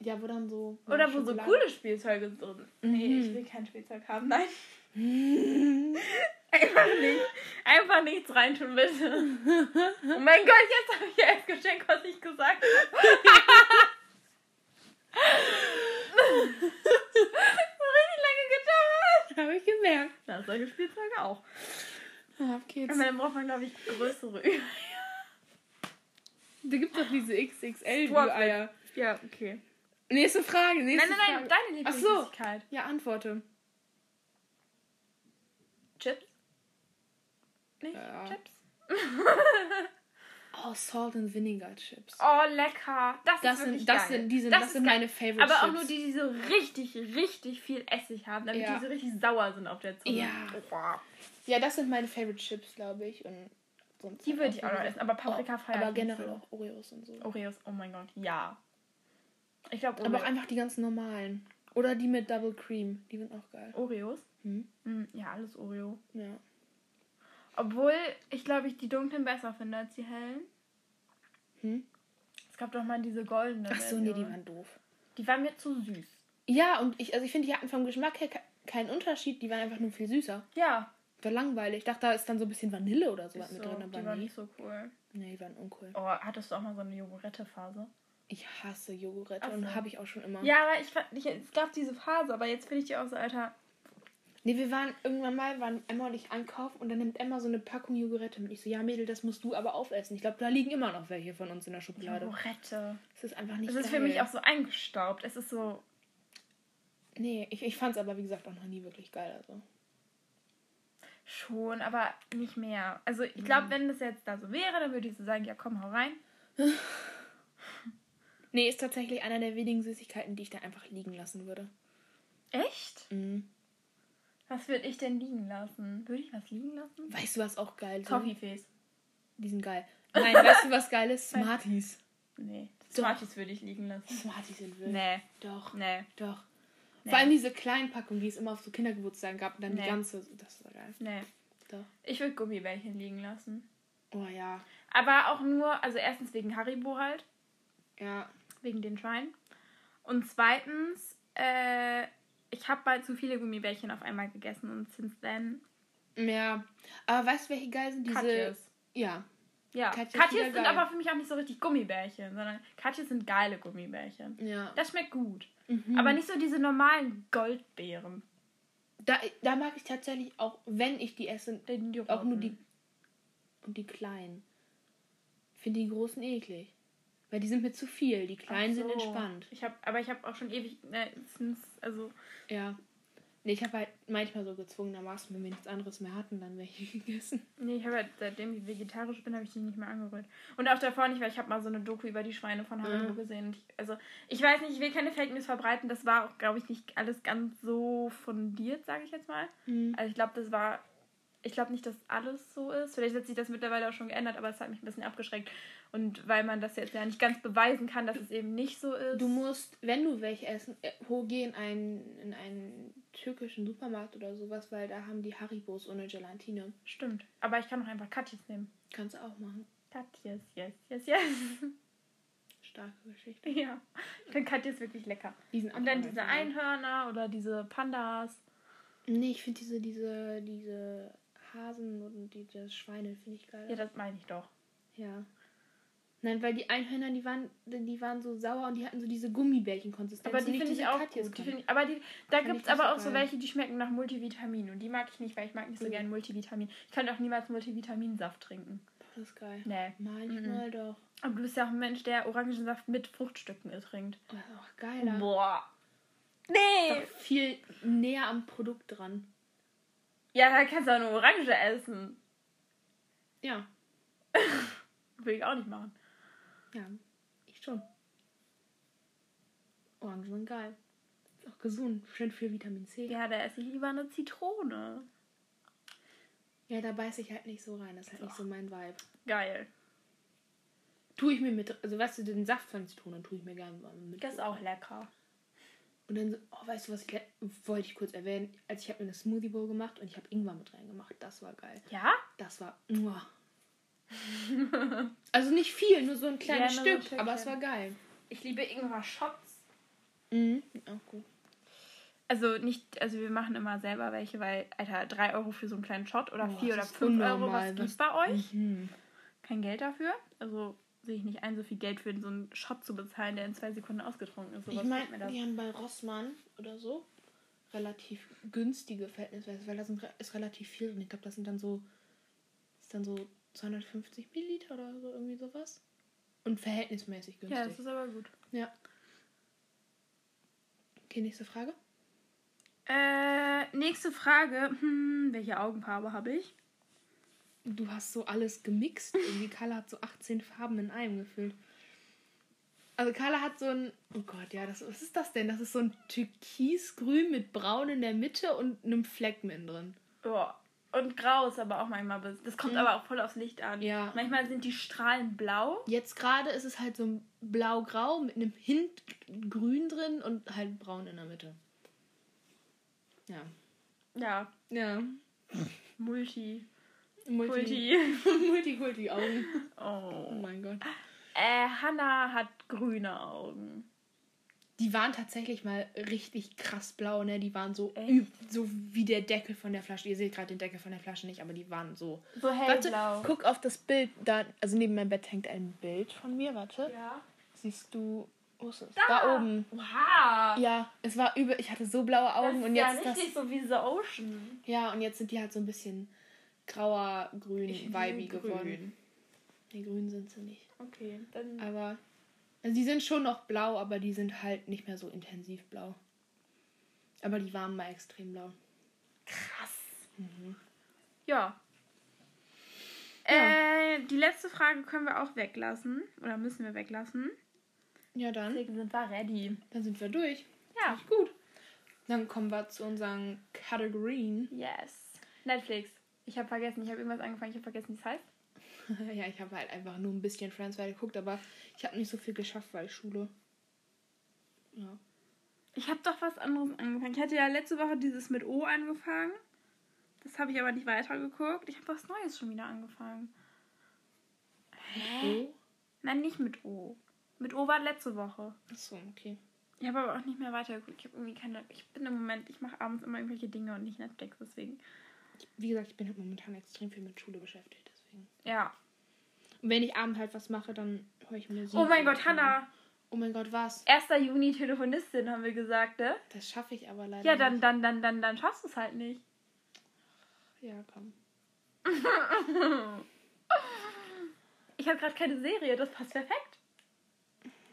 Ja, wo dann so. Oder wo so coole Spielzeuge drin. Nee, Mhm. ich will kein Spielzeug haben. Nein. Einfach nicht. Einfach nichts reintun, bitte. Oh mein Gott, jetzt habe ich ja erst geschenkt, was ich gesagt habe. so richtig lange gedauert. Habe ich gemerkt. Na, solche Spielzeuge auch. Ab geht's. Aber dann braucht man, glaube ich, größere Ü. Da gibt es doch diese XXL Swap Eier. Ja, okay. Nächste Frage, nächste Nein, nein, nein, Frage. deine Ach so. Ja, antworte. Chips? Nicht Ja. Chips? Oh, Salt and Vinegar Chips. Oh, lecker. Das, das ist sind, das geil. sind, die sind, Das das, sind geil. meine Favorite Aber auch Chips. nur die, die so richtig, richtig viel Essig haben, damit Ja. die so richtig sauer sind auf der Zunge. Ja. Boah. Ja, das sind meine Favorite Chips, glaube ich. Und Die halt würde ich auch noch essen, aber Paprika oh, feier Aber generell so. auch Oreos und so. Oreos, oh mein Gott, ja. Ich glaube, Aber auch einfach die ganz normalen. Oder die mit Double Cream. Die sind auch geil. Oreos? Hm? Hm, ja, alles Oreo. Ja. Obwohl ich glaube, ich die dunklen besser finde als die hellen. Hm? Es gab doch mal diese goldene. Ach so, nee, die waren doof. Die waren mir zu süß. Ja, und ich, also ich finde, die hatten vom Geschmack her ke- keinen Unterschied. Die waren einfach nur viel süßer. Ja. War langweilig. Ich dachte, da ist dann so ein bisschen Vanille oder so was Ist mit so, drin, die aber waren nee. nicht so cool. Nee, die waren uncool. Oh, hattest du auch mal so eine Jogurette-Phase? Ich hasse Joghurt Ach so. und habe ich auch schon immer. Ja, aber ich, fand- ich es gab diese Phase, aber jetzt finde ich die auch so, Alter. Nee, wir waren irgendwann mal, waren Emma und ich einkaufen und dann nimmt Emma so eine Packung Joghurette mit. Ich so, ja Mädel, das musst du aber aufessen. Ich glaube, da liegen immer noch welche von uns in der Schublade. Jogurette. Das ist einfach nicht Das ist geil. für mich auch so eingestaubt. Es ist so. Nee, ich, ich fand es aber, wie gesagt, auch noch nie wirklich geil. Also. Schon, aber nicht mehr. Also ich glaube, wenn das jetzt da so wäre, dann würde ich so sagen, ja komm, hau rein. Nee, ist tatsächlich einer der wenigen Süßigkeiten, die ich da einfach liegen lassen würde. Echt? Mhm. Was würde ich denn liegen lassen? Würde ich was liegen lassen? Weißt du, was auch geil ist? Toffeeface. Die sind geil. Nein, weißt du, was geil ist? Smarties. Nee. Smarties würde ich liegen lassen. Smarties sind wild. Nee. Doch, Nee. doch. Nee. Vor allem diese kleinen Packungen, die es immer auf so Kindergeburtstagen gab und dann Nee. die ganze. Das war geil. Nee. Doch. Ich würde Gummibärchen liegen lassen. Oh ja. Aber auch nur, also erstens wegen Haribo halt. Ja. Wegen den Schweinen. Und zweitens, äh, ich habe bald zu viele Gummibärchen auf einmal gegessen und since then. Ja. Aber weißt du, welche geil sind? Diese. Katjes. Ja. Ja, Katjes Katjes, sind geil. aber für mich auch nicht so richtig Gummibärchen, sondern Katjes sind geile Gummibärchen. Ja. Das schmeckt gut. Mhm. Aber nicht so diese normalen Goldbeeren. Da, da mag ich tatsächlich auch, wenn ich die esse, die auch nur roten. die. Und die kleinen. Finde die großen eklig. Weil die sind mir zu viel. Die kleinen Ach sind so. entspannt. Ich hab, aber ich habe auch schon ewig. Ne, since, also, Ja. Nee, ich habe halt manchmal so gezwungenermaßen, wenn wir nichts anderes mehr hatten, dann welche gegessen. nee, ich habe halt, seitdem ich vegetarisch bin, habe ich die nicht mehr angerührt. Und auch davor nicht, weil ich habe mal so eine Doku über die Schweine von Haribo Mhm. gesehen. Ich, also, ich weiß nicht, ich will keine Fake News verbreiten. Das war auch, glaube ich, nicht alles ganz so fundiert, sage ich jetzt mal. Mhm. Also ich glaube, das war. Ich glaube nicht, dass alles so ist. Vielleicht hat sich das mittlerweile auch schon geändert, aber es hat mich ein bisschen abgeschreckt. Und weil man das jetzt ja nicht ganz beweisen kann, dass es eben nicht so ist. Du musst, wenn du welche essen, äh, geh in einen, in einen türkischen Supermarkt oder sowas, weil da haben die Haribos ohne Gelatine. Stimmt. Aber ich kann auch einfach Katjes nehmen. Kannst du auch machen. Katjes, yes, yes, yes. Starke Geschichte. ja. Ich finde Katjes wirklich lecker. Die sind Und dann diese. Einhörner oder diese Pandas. Nee, ich finde diese, diese, diese Hasen und diese Schweine finde ich geil. Ja, das meine ich doch. Ja. Nein, weil die Einhörner, die waren, die waren so sauer und die hatten so diese Gummibärchenkonsistenz. Aber die finde ich auch Katjes gut. Die find aber die, da gibt es aber auch so welche, die schmecken nach Multivitamin. Und die mag ich nicht, weil ich mag nicht so Mhm. gerne Multivitamin. Ich kann auch niemals Multivitaminsaft trinken. Das ist geil. Nee. Manchmal doch. Aber du bist ja auch ein Mensch, der Orangensaft mit Fruchtstücken trinkt. Oh, das ist auch geiler. Boah. Ist Nee. doch viel näher am Produkt dran. Ja, da kannst du auch eine Orange essen. Ja. Will ich auch nicht machen. Ja, ich schon. Orangen sind geil. Ist auch gesund. Schön viel Vitamin C. Ja, da esse ich lieber eine Zitrone. Ja, da beiß ich halt nicht so rein. Das ist halt nicht so mein Vibe. Geil. Tue ich mir mit, also weißt du, den Saft von Zitronen tue ich mir gerne mit. Das ist auch lecker. Und dann so, oh, weißt du, was ich wollte ich kurz erwähnen? Als ich habe mir eine Smoothie Bowl gemacht und ich habe Ingwer mit reingemacht. Das war geil. Ja? Das war. Muah. also nicht viel, nur so ein kleines Ja, nur so ein Stück, aber es war geil. Ich liebe Ingwer-Shots. Mhm. Auch gut. Also nicht, also wir machen immer selber welche, weil, Alter, 3 Euro für so einen kleinen Shot oder Boah, 4 das oder ist 5 Euro, was gibt's bei euch? Mhm. Kein Geld dafür. Also sehe ich nicht ein, so viel Geld für so einen Shot zu bezahlen, der in zwei Sekunden ausgetrunken ist. So Ich meine, das? die haben bei Rossmann oder so relativ günstige Verhältnisweise, weil da sind, ist relativ viel drin. Ich glaube, das sind dann so, ist dann so 250 Milliliter oder so, irgendwie sowas. Und verhältnismäßig günstig. Ja, das ist aber gut. Ja. Okay, nächste Frage. Äh, nächste Frage. Hm, welche Augenfarbe habe ich? Du hast so alles gemixt. Irgendwie Carla hat so 18 Farben in einem gefüllt. Also Carla hat so ein. Oh Gott, ja, das, was ist das denn? Das ist so ein Türkisgrün mit Braun in der Mitte und einem Fleck mittendrin. Ja. Und grau ist aber auch manchmal. Das kommt Mhm. aber auch voll aufs Licht an. Ja. Manchmal sind die Strahlen blau. Jetzt gerade ist es halt so ein blau-grau mit einem Hint grün drin und halt braun in der Mitte. Ja. Ja. Ja. Multi. Multi. Multikulti-Augen. Oh Oh. mein Gott. Äh, Hannah hat grüne Augen. Die waren tatsächlich mal richtig krass blau, ne? Die waren so, so wie der Deckel von der Flasche. Ihr seht gerade den Deckel von der Flasche nicht, aber die waren so. So Warte, hellblau. guck auf das Bild. Da, also neben meinem Bett hängt ein Bild von mir. Warte. Ja. Siehst du. Wo ist es? Da. Da oben. Wow. Ja, es war über. Ich hatte so blaue Augen und jetzt ja ist das. richtig so wie The Ocean. Ja, und jetzt sind die halt so ein bisschen grauer, grün, will geworden. Nee, grün sind sie nicht. Okay, dann. Aber. Also die sind schon noch blau, aber die sind halt nicht mehr so intensiv blau. Aber die waren mal extrem blau. Krass. Mhm. Ja. Äh, die letzte Frage können wir auch weglassen. Oder müssen wir weglassen. Ja, dann. Deswegen sind wir ready. Dann sind wir durch. Ja. Gut. Dann kommen wir zu unseren Kategorien. Yes. Netflix. Ich habe vergessen, ich habe irgendwas angefangen, ich habe vergessen, wie es heißt. ja, ich habe halt einfach nur ein bisschen Friends geguckt, aber ich habe nicht so viel geschafft, weil Schule. Ja. Ich habe doch was anderes angefangen. Ich hatte ja letzte Woche dieses mit O angefangen. Das habe ich aber nicht weitergeguckt. Ich habe was Neues schon wieder angefangen. Oh. Nein, nicht mit O. Mit O war letzte Woche. Achso, okay. Ich habe aber auch nicht mehr weitergeguckt. Ich habe irgendwie keine. Ich bin im Moment, ich mache abends immer irgendwelche Dinge und nicht Netflix, deswegen. Wie gesagt, ich bin halt momentan extrem viel mit Schule beschäftigt, deswegen. Ja. Und wenn ich abends halt was mache, dann höre ich Musik. Oh mein Gott, so. Hannah! Oh mein Gott, was? 1. Juni Telefonistin, haben wir gesagt, ne? Das schaffe ich aber leider Ja, dann, nicht. dann, dann, dann, dann schaffst du es halt nicht. Ja, komm. Ich habe gerade keine Serie, das passt perfekt.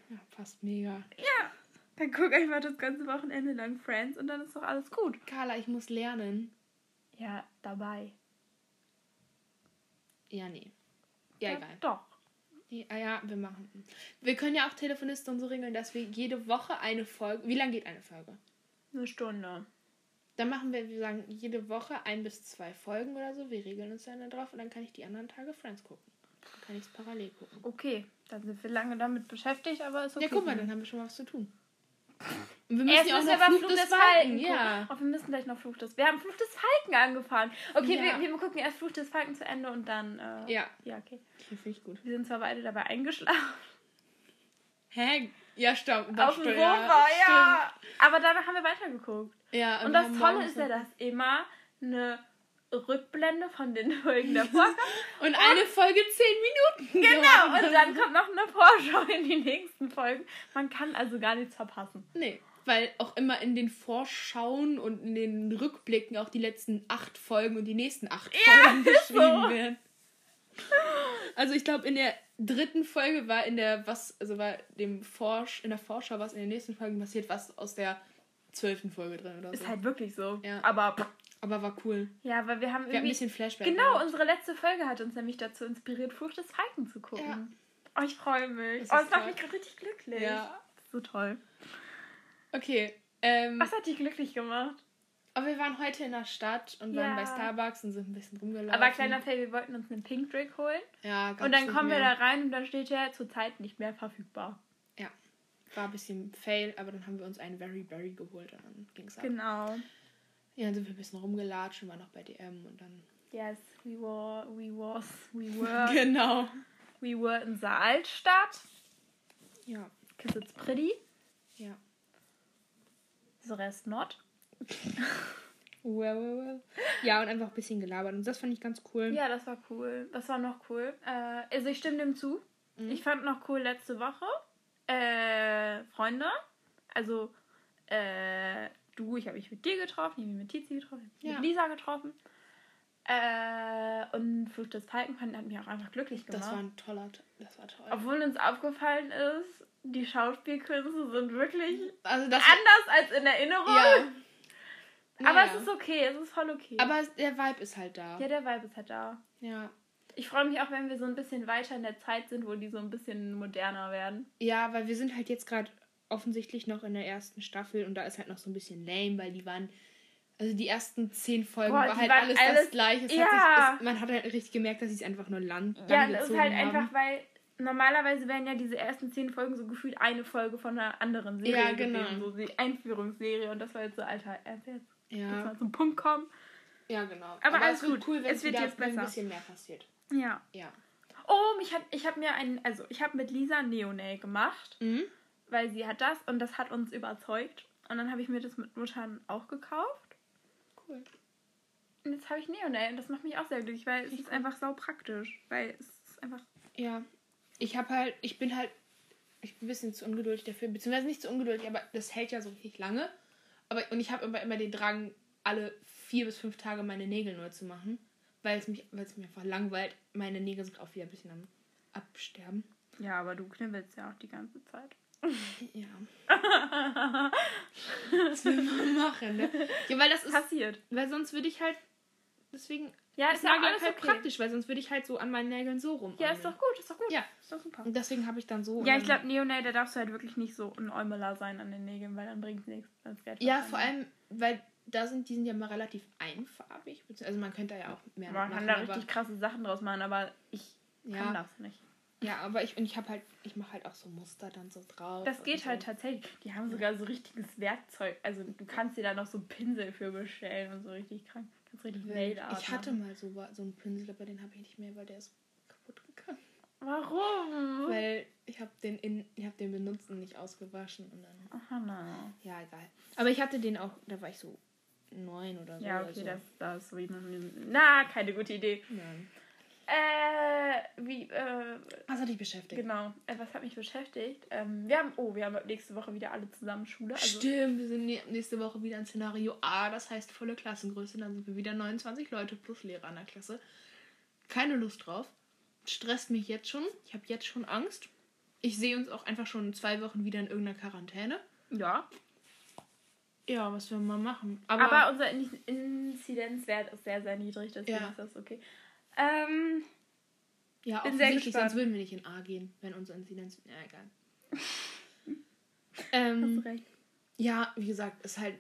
Ja, passt mega. Ja. Dann guck einfach das ganze Wochenende lang Friends und dann ist doch alles gut. Carla, ich muss lernen. Ja, dabei. Ja, nee. Ja, egal. Doch. Nee, ah ja, wir machen. Wir können ja auch Telefonisten so regeln, dass wir jede Woche eine Folge. Wie lange geht eine Folge? Eine Stunde. Dann machen wir, wir sagen, jede Woche ein bis zwei Folgen oder so. Wir regeln uns dann drauf und dann kann ich die anderen Tage Friends gucken. Dann kann ich es parallel gucken. Okay, dann sind wir lange damit beschäftigt, aber ist okay. Ja, guck mal, dann haben wir schon mal was zu tun. Und wir Erst müssen ja auch noch Fluch des Falken. Ja. gucken. Oh, wir müssen gleich noch Fluch des... Wir haben Fluch des Falken angefangen. Okay, Ja. wir, wir gucken erst Fluch des Falken zu Ende und dann... Äh, Ja. Ja, okay. Okay, finde ich gut. Wir sind zwar beide dabei eingeschlafen. Hä? Ja, stopp. Auf dem Sofa, ja. Aber danach haben wir weitergeguckt. Ja, Und wir das Tolle ist ja, dass immer eine Rückblende von den Folgen davor kommt. Und eine Folge zehn Minuten. Genau, und dann kommt noch eine Vorschau in die nächsten Folgen. Man kann also gar nichts verpassen. Nee, weil auch immer in den Vorschauen und in den Rückblicken auch die letzten acht Folgen und die nächsten acht Folgen beschrieben so. werden. Also ich glaube in der dritten Folge war in der was also war dem Forsch in der Vorschau was in den nächsten Folgen passiert was aus der zwölften Folge drin oder so. Ist halt wirklich so. Ja. Aber Aber war cool. ja, weil wir haben Wir hatten ein irgendwie. bisschen Flashback. Genau, gehabt. unsere letzte Folge hat uns nämlich dazu inspiriert, Fluch des Falken zu gucken. Ja. Oh, ich freue mich. Das Oh, es macht toll. mich gerade richtig glücklich. Ja. So toll. Okay. Ähm, Was hat dich glücklich gemacht? aber wir waren heute in der Stadt und Ja. waren bei Starbucks und sind ein bisschen rumgelaufen. Aber kleiner Fail, wir wollten uns einen Pink Drink holen. Ja, gab's Und dann kommen wir da mehr. rein und dann steht ja zurzeit nicht mehr verfügbar. Ja. War ein bisschen fail, aber dann haben wir uns einen Very Berry geholt und dann ging's ab. Genau. Ja, dann sind wir ein bisschen rumgelatscht und waren noch bei DM und dann. Yes, we were, we was, we were, Genau. we were in der Altstadt. Ja. Cause it's pretty. Ja. The rest not. Well, well, well. Ja, und einfach ein bisschen gelabert. Und das fand ich ganz cool. Ja, das war cool. Was war noch cool? Äh, also ich stimme dem zu. Mhm. Ich fand noch cool letzte Woche. Äh, Freunde. Also, äh, du, ich habe mich mit dir getroffen, ich habe mich mit Tizi getroffen, ich habe mich Ja. mit Lisa getroffen. Äh, und Flucht des Falken fand, hat mich auch einfach glücklich gemacht. Das war ein toller. Das war toll. Obwohl uns aufgefallen ist, die Schauspielkünste sind wirklich Also das. anders als in Erinnerung. ja. Aber Naja. es ist okay, es ist voll okay. Aber der Vibe ist halt da. ja, der Vibe ist halt da. Ja. Ich freue mich auch, wenn wir so ein bisschen weiter in der Zeit sind, wo die so ein bisschen moderner werden. Ja, weil wir sind halt jetzt gerade offensichtlich noch in der ersten Staffel und da ist halt noch so ein bisschen lame, weil die waren. Also die ersten zehn Folgen Boah, war halt alles, alles- das gleiche. Es Ja. hat sich, es, man hat halt richtig gemerkt, dass sie es einfach nur land, Ja, das ist halt haben. einfach, weil normalerweise wären ja diese ersten zehn Folgen so gefühlt eine Folge von einer anderen Serie Ja, genau. gewesen. So die Einführungsserie und das war jetzt so, Alter, erst jetzt, Ja, mal zum Punkt kommen. ja, genau. Aber alles es wird gut. cool, wenn Es wird jetzt besser. ein bisschen mehr passiert. Ja. Ja. Oh, mich hat, ich habe mir einen, also ich habe mit Lisa Neonail gemacht, Mhm. Weil sie hat das und das hat uns überzeugt. Und dann habe ich mir das mit Muttern auch gekauft. Cool. Und jetzt habe ich Neonail und das macht mich auch sehr glücklich, weil es ist einfach sau praktisch. Weil es ist einfach. Ja. Ich habe halt, ich bin halt, ich bin ein bisschen zu ungeduldig dafür, beziehungsweise nicht zu ungeduldig, aber das hält ja so richtig lange. Aber, und ich habe immer, immer den Drang, alle vier bis fünf Tage meine Nägel neu zu machen, weil es mich, weil es mich einfach langweilt. Meine Nägel sind auch wieder ein bisschen am Absterben. Ja, aber du knibbelst ja auch die ganze Zeit. Ja. Was will man machen, ne? Ja, weil das ist, Passiert. weil sonst würde ich halt, deswegen Ja, ist ist ja alles halt okay. praktisch, weil sonst würde ich halt so an meinen Nägeln so rum. Ja, ist doch gut, ist doch gut. Ja. Ist doch super. Und deswegen habe ich dann so. Ja, ich glaube, Neonail, da darfst du halt wirklich nicht so ein Äumeler sein an den Nägeln, weil dann bringt es nichts. Das Ja, vor allem, weil da sind, die sind ja mal relativ einfarbig. Also man könnte da ja auch mehr Man machen. kann da richtig krasse Sachen draus machen, aber ich kann ja, das nicht. Ja, aber ich, und ich habe halt, ich mache halt auch so Muster dann so drauf. Das geht so. halt tatsächlich. Die haben sogar so richtiges Werkzeug. Also du kannst dir da noch so Pinsel für bestellen und so richtig krank. Kannst richtig Nail Art Ich hatte mal so, so einen Pinsel, aber den habe ich nicht mehr, weil der ist kaputt gegangen. Warum? Weil ich habe den in, ich habe den benutzt und nicht ausgewaschen und dann, Aha, na. ja egal. Aber ich hatte den auch, da war ich so neun oder so. Ja, okay, so. das, das ist so wie Na, keine gute Idee. Nein. Äh, wie, äh, Was hat dich beschäftigt? genau. Äh, was hat mich beschäftigt? Ähm, wir haben, oh, wir haben nächste Woche wieder alle zusammen Schule. Also, Stimmt, wir sind nä- nächste Woche wieder in Szenario A, das heißt volle Klassengröße, dann sind wir wieder 29 Leute plus Lehrer in der Klasse. Keine Lust drauf. Stresst mich jetzt schon. Ich habe jetzt schon Angst. Ich sehe uns auch einfach schon zwei Wochen wieder in irgendeiner Quarantäne. ja. Ja, was wir mal machen. Aber, Aber, unser In Inzidenzwert ist sehr, sehr niedrig, deswegen Ja. ist das okay. Ähm, ja, bin sehr offensichtlich, sonst gespannt. würden wir nicht in A gehen, wenn unser Inzidenz. Ja, egal. hast ähm, du recht. ja, wie gesagt, ist halt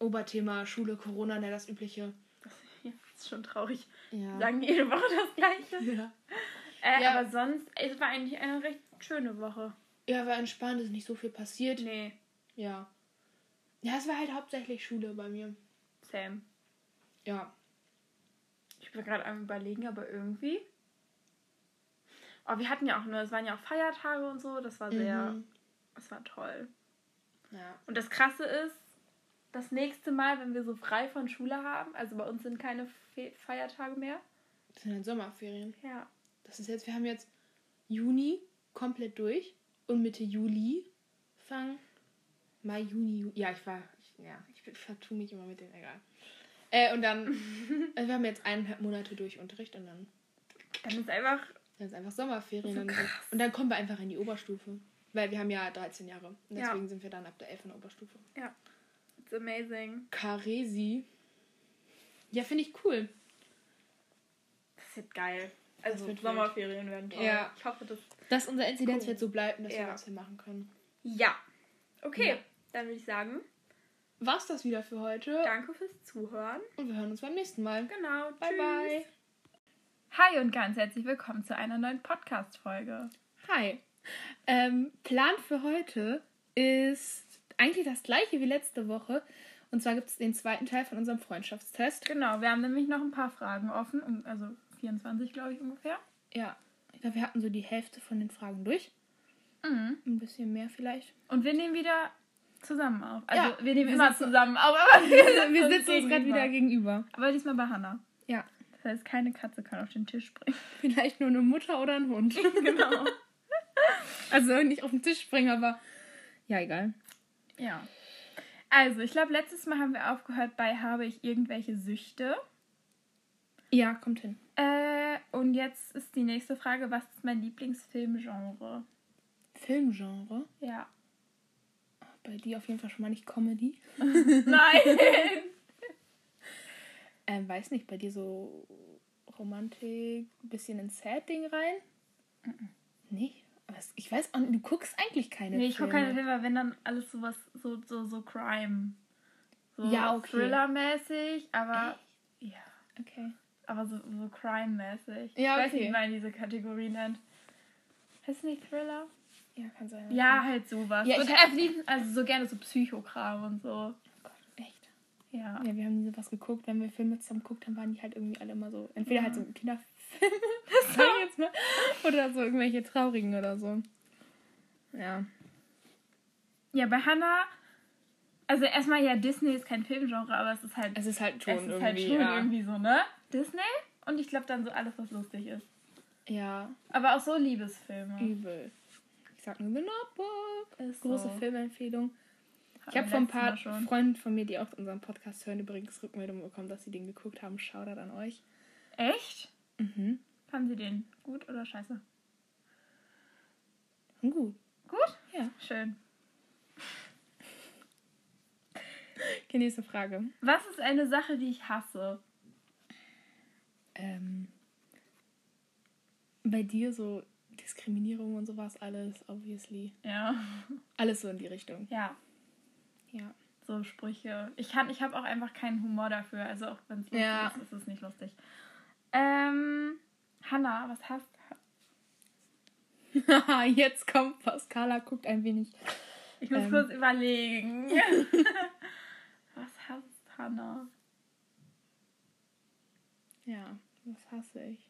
Oberthema Schule, Corona, ne, das übliche. Ja, ist schon traurig. Ja. Sagen jede Woche das Gleiche. ja. Äh, Ja. Aber sonst, es war eigentlich eine recht schöne Woche. ja, war entspannt, ist nicht so viel passiert. Nee, Ja. Ja, es war halt hauptsächlich Schule bei mir. Sam. Ja. Bin gerade am überlegen, aber irgendwie. Oh, wir hatten ja auch nur, es waren ja auch Feiertage und so, das war sehr, Mhm. das war toll. Ja. Und das Krasse ist, das nächste Mal, wenn wir so frei von Schule haben, also bei uns sind keine Fe Feiertage mehr. Das sind dann Sommerferien. Ja. Das ist jetzt, wir haben jetzt Juni komplett durch und Mitte Juli fangen Mai, Juni, Ju ja, ich war, ich, ja, ich vertue mich immer mit den, egal. Äh, und dann, also wir haben jetzt eineinhalb Monate durch Unterricht und dann, Dann ist einfach, dann ist einfach Sommerferien. So dann, krass. und dann kommen wir einfach in die Oberstufe. Weil wir haben ja 13 Jahre. Und Ja. deswegen sind wir dann ab der 11. in der Oberstufe. it's amazing. Karesi. Ja, finde ich cool. Das wird geil. Also wird wild. Sommerferien werden toll. Ja. Ich hoffe, das. Dass unser Inzidenzwert Cool. so bleibt und dass Ja. wir was hier machen können. Ja. Okay, Ja. dann würde ich sagen, War's das wieder für heute. danke fürs Zuhören. Und wir hören uns beim nächsten Mal. Genau. Bye, tschüss. bye. Hi und ganz herzlich willkommen zu einer neuen Podcast-Folge. Hi. Ähm, Plan für heute ist eigentlich das gleiche wie letzte Woche. Und zwar gibt es den zweiten Teil von unserem Freundschaftstest. Genau, wir haben nämlich noch ein paar Fragen offen, also 24 glaube ich ungefähr. Ja. Ich glaube, wir hatten so die Hälfte von den Fragen durch. Mhm. Ein bisschen mehr vielleicht. Und wir nehmen wieder zusammen auf. Also Ja, wir nehmen wir immer zusammen auf, aber wir, Wir sitzen uns gerade wieder gegenüber. Aber diesmal bei Hannah. Ja. Das heißt, keine Katze kann auf den Tisch springen. Vielleicht nur eine Mutter oder ein Hund. genau. Also nicht auf den Tisch springen, aber ja, egal. Ja. Also, ich glaube, letztes Mal haben wir aufgehört bei habe ich irgendwelche Süchte. Ja, kommt hin. Äh, und jetzt ist die nächste Frage, was ist mein Lieblingsfilmgenre? Filmgenre. Ja. Bei dir auf jeden Fall schon mal nicht Comedy. Nein! Ähm, weiß nicht, bei dir so Romantik, bisschen ins Sad-Ding rein? Nicht? Aber es- ich weiß auch nicht, du guckst eigentlich keine nee, ich gucke Filme. keine Filme, wenn dann alles sowas, so, so, so Crime. So Ja, okay. Thriller-mäßig, aber ja, Okay. aber so, so Crime-mäßig. Ja, Ich weiß nicht, okay. wie man diese Kategorie nennt. Heißt nicht Thriller? Ja, kann sein. Ja, halt sowas. Ja, und liebsten, also so gerne so Psychokram und so. Echt. Ja. Ja, wir haben nie sowas geguckt. Wenn wir Filme zusammen geguckt haben, waren die halt irgendwie alle immer so. Entweder halt so Kinderfilme, sag ich jetzt mal, oder so irgendwelche traurigen oder so. Ja. Ja, bei Hannah, also erstmal ja, Disney ist kein Filmgenre, aber es ist halt, Es ist halt schon es ist irgendwie. halt schon ja. irgendwie so, ne? Disney und ich glaube dann so alles, was lustig ist. ja, Aber auch so Liebesfilme. übel. Sag nur The Notebook. Ist Große so. Filmempfehlung. Ich habe von ein paar. Freunden von mir, die auch unseren Podcast hören, übrigens Rückmeldungen bekommen, dass sie den geguckt haben. Shoutout an euch. Echt? Mhm. Fanden Sie den gut oder scheiße? Gut. Gut? Ja. Schön. Okay, nächste Frage. Was ist eine Sache, die ich hasse? Ähm, bei dir so Diskriminierung und sowas alles, obviously. Ja. Alles so in die Richtung. Ja, Ja. so Sprüche. Ich kann, ich habe auch einfach keinen Humor dafür. Also auch wenn es lustig Ja. ist, ist es nicht lustig. Ähm, Hanna, was hast Jetzt kommt Pascala, guckt ein wenig. Ich muss Ähm. kurz überlegen. was hasst Hanna? Ja, was hasse ich?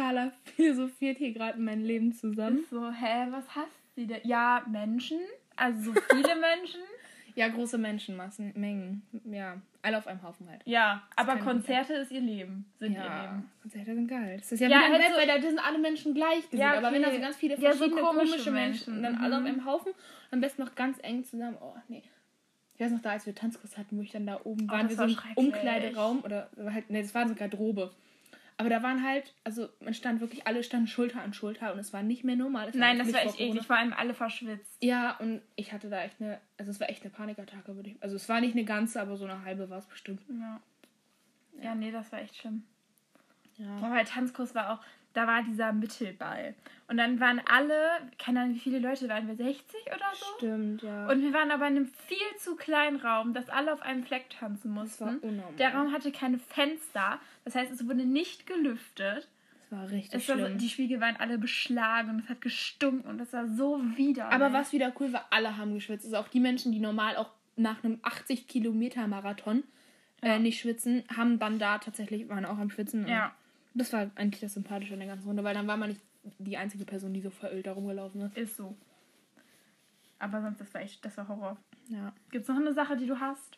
Carla philosophiert hier gerade mein Leben zusammen. Ist so, hä, was hasst sie denn? Ja, Menschen. Also so viele Menschen. Ja, große Menschenmassen, Mengen. Ja, alle auf einem Haufen halt. Ja, aber kein Konzerte ist ihr Leben. Sind ihr Ja, Leben. Konzerte sind geil. Das ist ja, Ja, wieder halt so- weil da sind alle Menschen gleich. Ja, Aber wenn da okay. so ganz viele Ja, so verschiedene komische komische, Menschen, Menschen, und dann alle auf mhm. einem Haufen, am besten noch ganz eng zusammen. Oh, nee. Ich weiß noch, da als wir Tanzkurs hatten, wo ich dann da oben Oh, waren, das wir so im. Umkleideraum oder halt, nee, das war so Garderobe. Aber da waren halt, also man stand wirklich, alle standen Schulter an Schulter und es war nicht mehr normal. Es Nein, das war echt eklig. Vor allem alle verschwitzt. Ja, und ich hatte da echt eine, also es war echt eine Panikattacke, würde ich, also es war nicht eine ganze, aber so eine halbe war es bestimmt. Ja. Ja, nee, das war echt schlimm. Ja. Ja, bei Tanzkurs war auch, da war dieser Mittelball. Und dann waren alle, keine Ahnung, wie viele Leute waren wir, 60 oder so? Stimmt, ja. Und wir waren aber in einem viel zu kleinen Raum, dass alle auf einem Fleck tanzen das war mussten. unnormal. Der Raum hatte keine Fenster, das heißt, es wurde nicht gelüftet. Das war richtig Es war so, schlimm. die Spiegel waren alle beschlagen und es hat gestunken und das war so widerlich. Aber was wieder cool war, alle haben geschwitzt. Also auch die Menschen, die normal auch nach einem 80 Kilometer Marathon Ja. äh, nicht schwitzen, haben dann da tatsächlich, waren auch am Schwitzen. Ja, Das war eigentlich das Sympathische in der ganzen Runde, weil dann war man nicht die einzige Person, die so verölt da rumgelaufen ist. ist so. Aber sonst, das war echt, das war Horror. Ja. Gibt es noch eine Sache, die du hast?